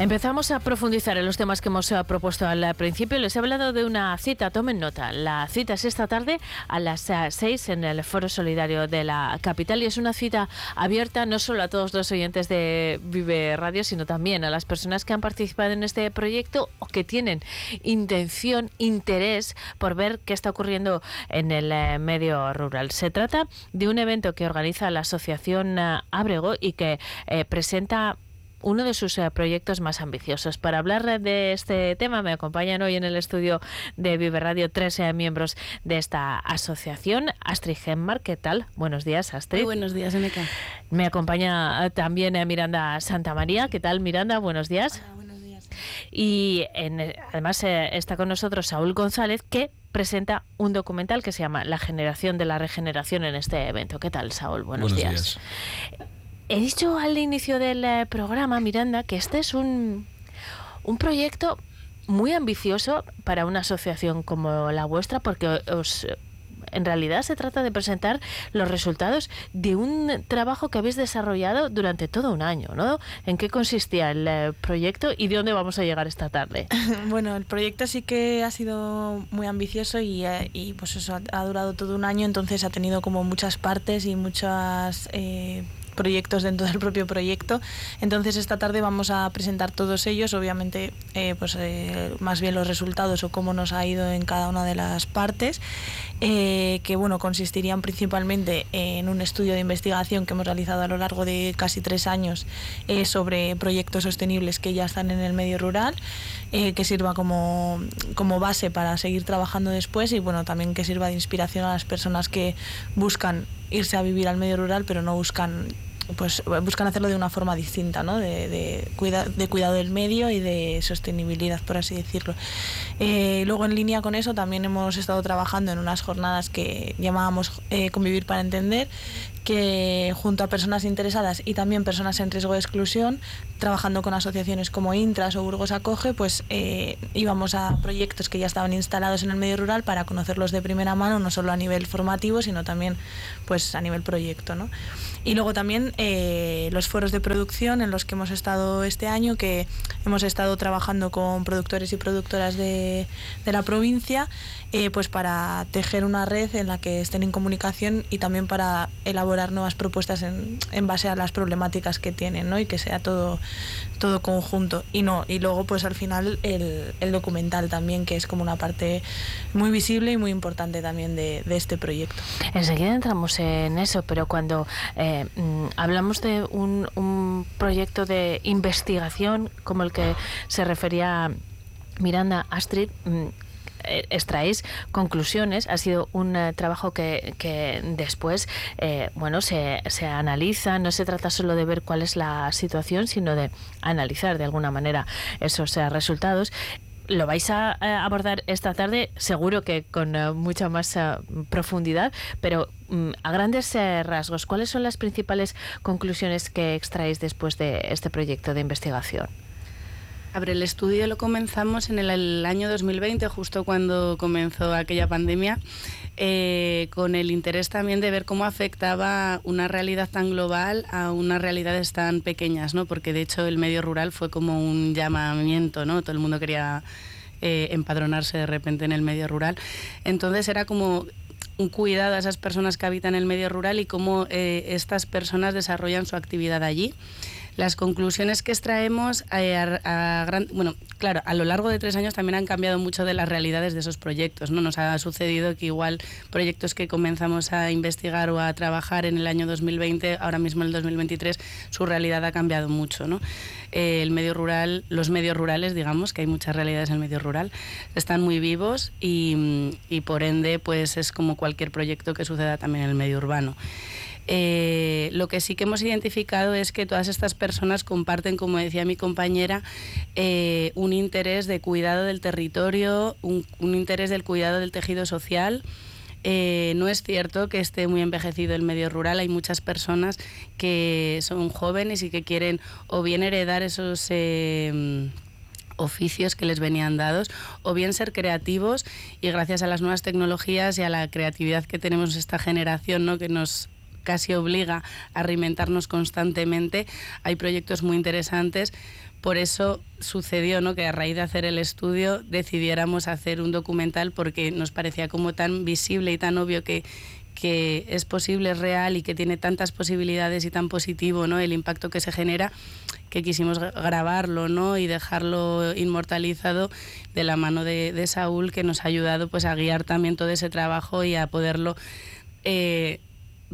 Empezamos a profundizar en los temas que hemos eh, propuesto al principio. Les he hablado de una cita, tomen nota. La cita es esta tarde a las 6 eh, en el Foro Solidario de la capital y es una cita abierta no solo a todos los oyentes de Vive Radio, sino también a las personas que han participado en este proyecto o que tienen intención, interés por ver qué está ocurriendo en el eh, medio rural. Se trata de un evento que organiza la Asociación Abrego y que presenta uno de sus eh, proyectos más ambiciosos. Para hablar de este tema me acompañan hoy en el estudio de Vive Radio tres eh, miembros de esta asociación. Astrid Genmar, ¿qué tal? Buenos días, Astrid. Muy buenos días, Eneca. Me acompaña eh, también Miranda Santa María. ¿Qué tal, Miranda? Buenos días. Hola, buenos días. Y además está con nosotros Saúl González, que presenta un documental que se llama La generación de la regeneración en este evento. ¿Qué tal, Saúl? Buenos, días. He dicho al inicio del eh, programa, Miranda, que este es un, un proyecto muy ambicioso para una asociación como la vuestra, porque os en realidad se trata de presentar los resultados de un trabajo que habéis desarrollado durante todo un año, ¿no? ¿En qué consistía el eh, proyecto y de dónde vamos a llegar esta tarde? bueno, el proyecto sí que ha sido muy ambicioso y, eh, y pues eso ha, durado todo un año, entonces ha tenido como muchas partes y muchas proyectos dentro del propio proyecto. Entonces esta tarde vamos a presentar todos ellos, obviamente eh, pues eh, más bien los resultados o cómo nos ha ido en cada una de las partes, eh, que bueno consistirían principalmente en un estudio de investigación que hemos realizado a lo largo de casi tres años sobre proyectos sostenibles que ya están en el medio rural, que sirva como, como base para seguir trabajando después y bueno también que sirva de inspiración a las personas que buscan irse a vivir al medio rural, pero no buscan pues buscan hacerlo de una forma distinta, ¿no? de, de, de cuidado del medio y de sostenibilidad, por así decirlo. Eh, luego, en línea con eso, también hemos estado trabajando en unas jornadas que llamábamos eh, Convivir para Entender, que junto a personas interesadas y también personas en riesgo de exclusión, trabajando con asociaciones como Intras o Burgos Acoge, pues eh, íbamos a proyectos que ya estaban instalados en el medio rural para conocerlos de primera mano, no solo a nivel formativo, sino también pues a nivel proyecto. ¿no? Y luego también eh, los foros de producción en los que hemos estado este año, que hemos estado trabajando con productores y productoras de, de la provincia, eh, pues para tejer una red en la que estén en comunicación y también para elaborar nuevas propuestas en, en, base a las problemáticas que tienen, ¿no? Y que sea todo, todo conjunto. Y no, y luego pues al final el, el documental también, que es como una parte muy visible y muy importante también de, de este proyecto. Enseguida entramos en eso, pero cuando eh, mm, hablamos de un, un proyecto de investigación como el que se refería Miranda Astrid, mm, extraéis conclusiones. Ha sido un eh, trabajo que, que después eh, bueno, se, se analiza. No se trata solo de ver cuál es la situación, sino de analizar de alguna manera esos resultados lo vais a abordar esta tarde, seguro que con mucha más profundidad, pero mm, a grandes rasgos, ¿cuáles son las principales conclusiones que extraéis después de este proyecto de investigación? Abre el estudio lo comenzamos en el, año 2020, justo cuando comenzó aquella pandemia, eh, con el interés también de ver cómo afectaba una realidad tan global a unas realidades tan pequeñas, ¿no? Porque de hecho el medio rural fue como un llamamiento, ¿no? Todo el mundo quería eh, empadronarse de repente en el medio rural. Entonces era como un cuidado a esas personas que habitan el medio rural y cómo eh, estas personas desarrollan su actividad allí. Las conclusiones que extraemos, eh, a, bueno, claro, a lo largo de tres años también han cambiado mucho de las realidades de esos proyectos. ¿no? Nos ha sucedido que igual proyectos que comenzamos a investigar o a trabajar en el año 2020, ahora mismo en el 2023, su realidad ha cambiado mucho. ¿no? Eh, el medio rural, los medios rurales, digamos, que hay muchas realidades en el medio rural, están muy vivos y, y por ende, pues es como cualquier proyecto que suceda también en el medio urbano. Eh, lo que sí que hemos identificado es que todas estas personas comparten, como decía mi compañera, eh, un interés de cuidado del territorio, un, interés del cuidado del tejido social. Eh, no es cierto que esté muy envejecido el medio rural. Hay muchas personas que son jóvenes y que quieren o bien heredar esos oficios que les venían dados o bien ser creativos y gracias a las nuevas tecnologías y a la creatividad que tenemos esta generación ¿no? que nos casi obliga a reinventarnos constantemente. Hay proyectos muy interesantes. Por eso sucedió ¿no? que a raíz de hacer el estudio decidiéramos hacer un documental porque nos parecía como tan visible y tan obvio que, que es posible, es real y que tiene tantas posibilidades y tan positivo ¿no? el impacto que se genera que quisimos grabarlo ¿no? y dejarlo inmortalizado de la mano de, Saúl, que nos ha ayudado pues, a guiar también todo ese trabajo y a poderlo eh,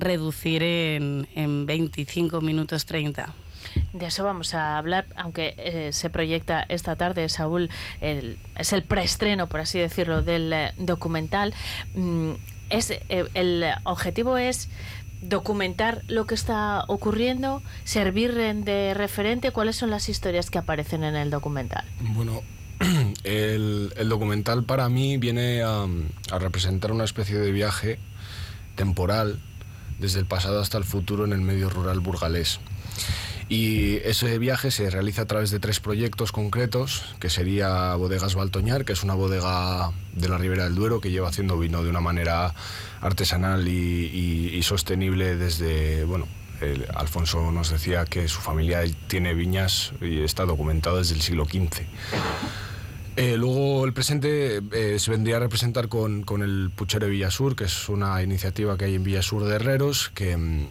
reducir en, en 25 minutos 30. De eso vamos a hablar, aunque eh, se proyecta esta tarde, Saúl, es el preestreno, por así decirlo, del eh, documental. Mm, es, el objetivo es documentar lo que está ocurriendo, servir de referente, ¿cuáles son las historias que aparecen en el documental? Bueno, el, documental para mí viene a, representar una especie de viaje temporal desde el pasado hasta el futuro en el medio rural burgalés. Y ese viaje se realiza a través de tres proyectos concretos, que sería Bodegas Baltoñar, que es una bodega de la Ribera del Duero que lleva haciendo vino de una manera artesanal y, sostenible desde, bueno, Alfonso nos decía que su familia tiene viñas y está documentado desde el siglo XV. Eh, luego el presente eh, se vendría a representar con, con, el Puchero de Villasur, que es una iniciativa que hay en Villasur de Herreros, que,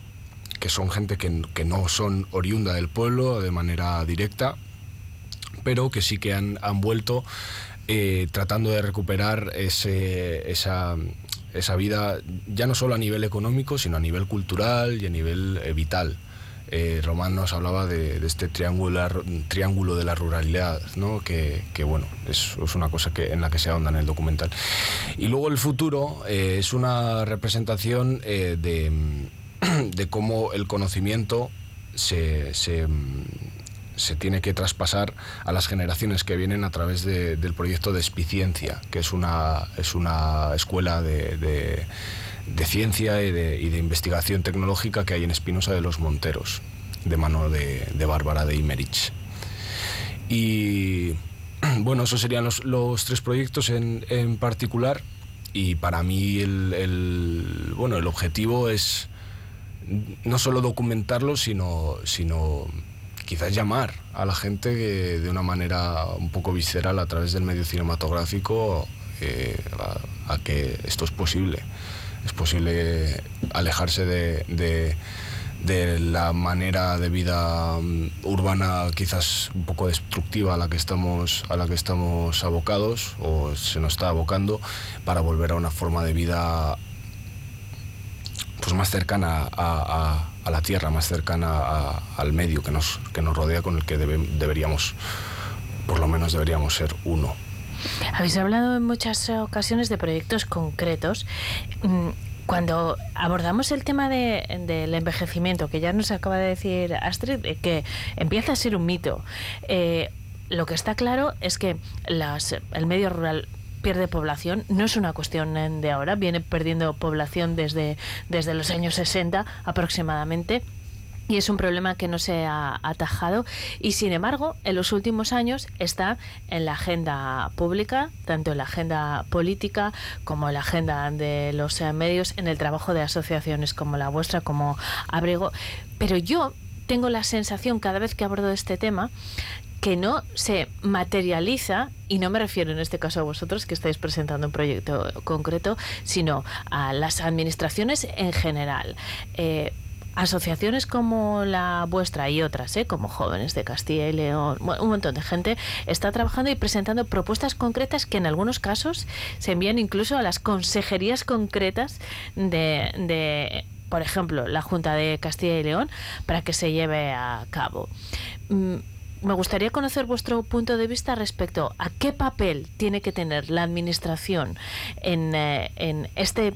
que son gente que, que, no son oriunda del pueblo de manera directa, pero que sí que han, han vuelto eh, tratando de recuperar ese, esa, esa vida ya no solo a nivel económico, sino a nivel cultural y a nivel vital. Eh, Román nos hablaba de, este triángulo, de la ruralidad, que, bueno, es, una cosa en la que se ahonda en el documental. Y luego el futuro eh, es una representación de, de, cómo el conocimiento se, tiene que traspasar a las generaciones que vienen a través del proyecto de Espiciencia, que es una escuela de, ciencia y de, investigación tecnológica que hay en Espinosa de los Monteros, de mano de, Bárbara de Imerich. Y bueno, esos serían los, tres proyectos en, particular y para mí el, bueno, el objetivo es no solo documentarlo, sino, sino quizás llamar a la gente de una manera un poco visceral a través del medio cinematográfico eh, a, que esto es posible. Es posible alejarse de, la manera de vida mm, urbana quizás un poco destructiva a la que estamos a la que estamos abocados o se nos está abocando para volver a una forma de vida pues más cercana a a la tierra, más cercana al medio que nos, que nos rodea, con el que deberíamos, por lo menos deberíamos ser uno. Habéis hablado en muchas ocasiones de proyectos concretos. Mm, cuando abordamos el tema del envejecimiento, que ya nos acaba de decir Astrid, que empieza a ser un mito, eh, lo que está claro es que las, el medio rural pierde población, no es una cuestión de ahora, viene perdiendo población desde, desde los años 60 aproximadamente. Y es un problema que no se ha atajado y sin embargo en los últimos años está en la agenda pública, tanto en la agenda política como en la agenda de los medios, en el trabajo de asociaciones como la vuestra, como Abrigo. Pero yo tengo la sensación cada vez que abordo este tema que no se materializa, y no me refiero en este caso a vosotros que estáis presentando un proyecto concreto, sino a las administraciones en general. Eh, asociaciones como la vuestra y otras, ¿eh? como jóvenes de Castilla y León, un montón de gente está trabajando y presentando propuestas concretas que en algunos casos se envían incluso a las consejerías concretas de, por ejemplo, la Junta de Castilla y León para que se lleve a cabo. Mm, me gustaría conocer vuestro punto de vista respecto a qué papel tiene que tener la administración en, eh, en este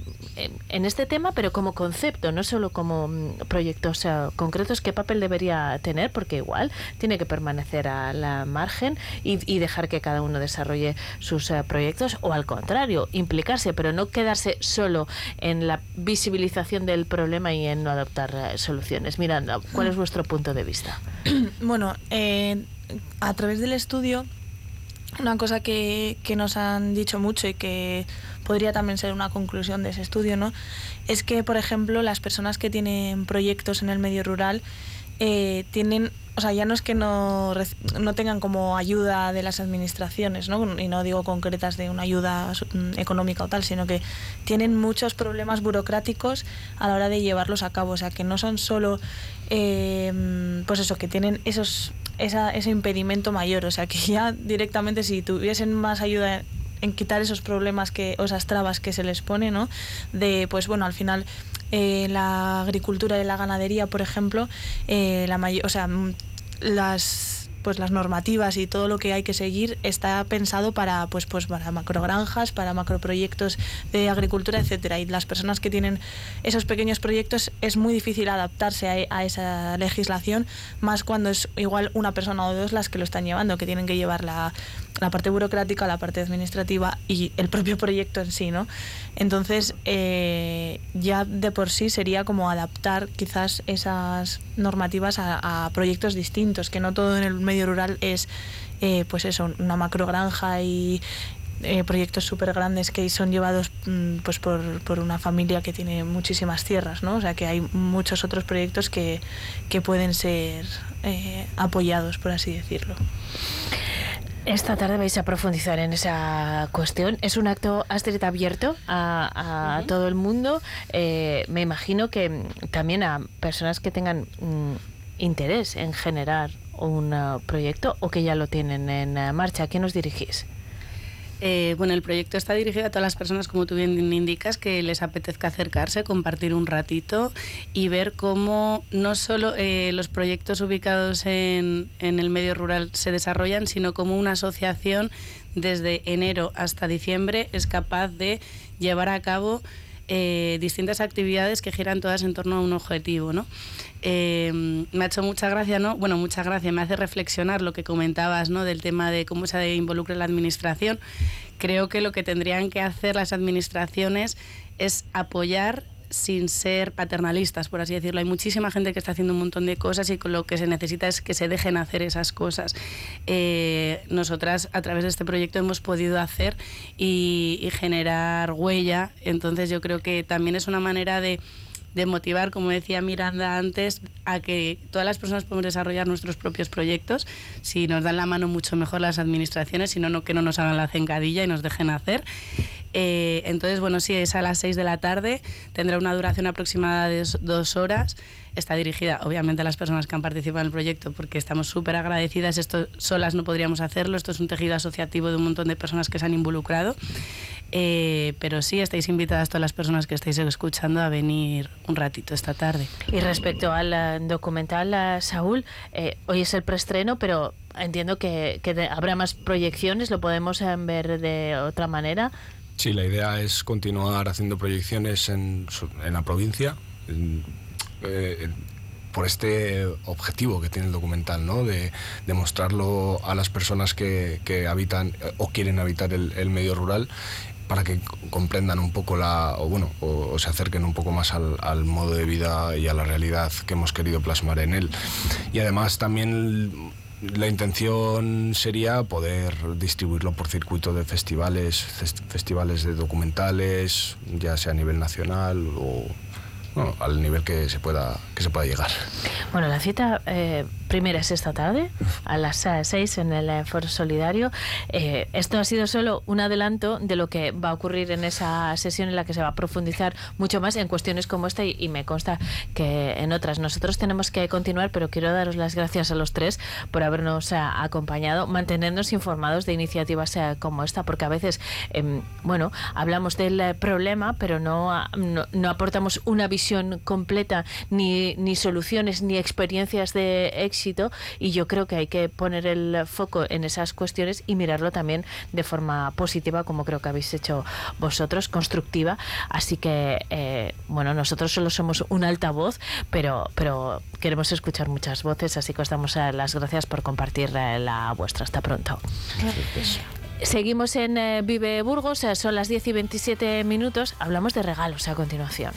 en, este tema, pero como concepto, no solo como mm, proyectos concretos, qué papel debería tener, porque igual tiene que permanecer a la margen y, dejar que cada uno desarrolle sus eh, proyectos, o al contrario, implicarse, pero no quedarse solo en la visibilización del problema y en no adoptar eh, soluciones. Miranda, ¿cuál es vuestro punto de vista? Bueno, eh, a través del estudio una cosa que, que, nos han dicho mucho y que podría también ser una conclusión de ese estudio, ¿no? Es que, por ejemplo, las personas que tienen proyectos en el medio rural eh, tienen o sea, ya no es que no, no tengan como ayuda de las administraciones, ¿no? y no digo concretas de una ayuda mm, económica o tal, sino que tienen muchos problemas burocráticos a la hora de llevarlos a cabo, o sea, que no son solo, eh, pues eso, que tienen esos, esa, ese impedimento mayor, o sea, que ya directamente si tuviesen más ayuda en quitar esos problemas que, o esas trabas que se les pone, ¿no? De, pues bueno, al final eh, la agricultura y la ganadería, por ejemplo, eh, la o sea, las pues las normativas y todo lo que hay que seguir está pensado para pues pues para macrogranjas, para macroproyectos de agricultura, etcétera. Y las personas que tienen esos pequeños proyectos es muy difícil adaptarse a, esa legislación, más cuando es igual una persona o dos las que lo están llevando, que tienen que llevar la, la parte burocrática, la parte administrativa y el propio proyecto en sí, ¿no? Entonces, eh, ya de por sí sería como adaptar quizás esas normativas a, a proyectos distintos, que no todo en el medio rural es eh, pues eso, una macrogranja y eh, proyectos súper grandes que son llevados mm, pues por, por, una familia que tiene muchísimas tierras, ¿no? O sea que hay muchos otros proyectos que, que pueden ser eh, apoyados, por así decirlo. Esta tarde vais a profundizar en esa cuestión. Es un acto Astrid abierto a, a todo el mundo. me imagino que también a personas que tengan mm, interés en generar un uh, proyecto o que ya lo tienen en uh, marcha? ¿A quién os dirigís? Eh, bueno, el proyecto está dirigido a todas las personas, como tú bien indicas, que les apetezca acercarse, compartir un ratito y ver cómo no solo eh, los proyectos ubicados en, en, el medio rural se desarrollan, sino cómo una asociación desde enero hasta diciembre es capaz de llevar a cabo eh, distintas actividades que giran todas en torno a un objetivo, ¿no? Eh, me ha hecho mucha gracia, ¿no? Bueno, mucha gracia, me hace reflexionar lo que comentabas, ¿no? Del tema de cómo se involucra la administración. Creo que lo que tendrían que hacer las administraciones es apoyar sin ser paternalistas, por así decirlo. Hay muchísima gente que está haciendo un montón de cosas y lo que se necesita es que se dejen hacer esas cosas. Eh, nosotras a través de este proyecto hemos podido hacer y generar huella, entonces yo creo que también es una manera de de motivar, como decía Miranda antes, a que todas las personas podemos desarrollar nuestros propios proyectos. Si nos dan la mano mucho mejor las administraciones, si no, no que no nos hagan la cencadilla y nos dejen hacer. Eh, entonces, bueno, sí, es a las 6 de la tarde, tendrá una duración aproximada de dos horas. Está dirigida, obviamente, a las personas que han participado en el proyecto, porque estamos súper agradecidas. Esto solas no podríamos hacerlo, esto es un tejido asociativo de un montón de personas que se han involucrado. Eh, pero sí, estáis invitadas todas las personas que estáis escuchando a venir un ratito esta tarde. Y respecto al eh, documental, eh, Saúl, hoy es el preestreno, pero entiendo que, habrá más proyecciones, lo podemos ver de otra manera. Sí, la idea es continuar haciendo proyecciones en, en la provincia. por este objetivo que tiene el documental, ¿no? de, mostrarlo a las personas que, habitan o quieren habitar el medio rural para que comprendan un poco la, o bueno, o, se acerquen un poco más al, modo de vida y a la realidad que hemos querido plasmar en él. Y además también la intención sería poder distribuirlo por circuito de festivales, festivales de documentales, ya sea a nivel nacional o al nivel que se pueda que se pueda llegar. Bueno, la cita eh, primera es esta tarde a las 6 en el eh, Foro Solidario. Eh, esto ha sido solo un adelanto de lo que va a ocurrir en esa sesión en la que se va a profundizar mucho más en cuestiones como esta y, me consta que en otras. Nosotros tenemos que continuar, pero quiero daros las gracias a los tres por habernos acompañado, mantenernos informados de iniciativas como esta, porque a veces, em, bueno, hablamos del problema, pero no, no, no aportamos una visión completa, ni, ni soluciones, ni experiencias de éxito. Y yo creo que hay que poner el foco en esas cuestiones y mirarlo también de forma positiva, como creo que habéis hecho vosotros, constructiva. Así que, eh, bueno, nosotros solo somos un altavoz, pero, pero queremos escuchar muchas voces, así que os damos eh, las gracias por compartir eh, la vuestra. Hasta pronto. Seguimos en Vive Burgos, son las 10 y 27 minutos. Hablamos de regalos a continuación.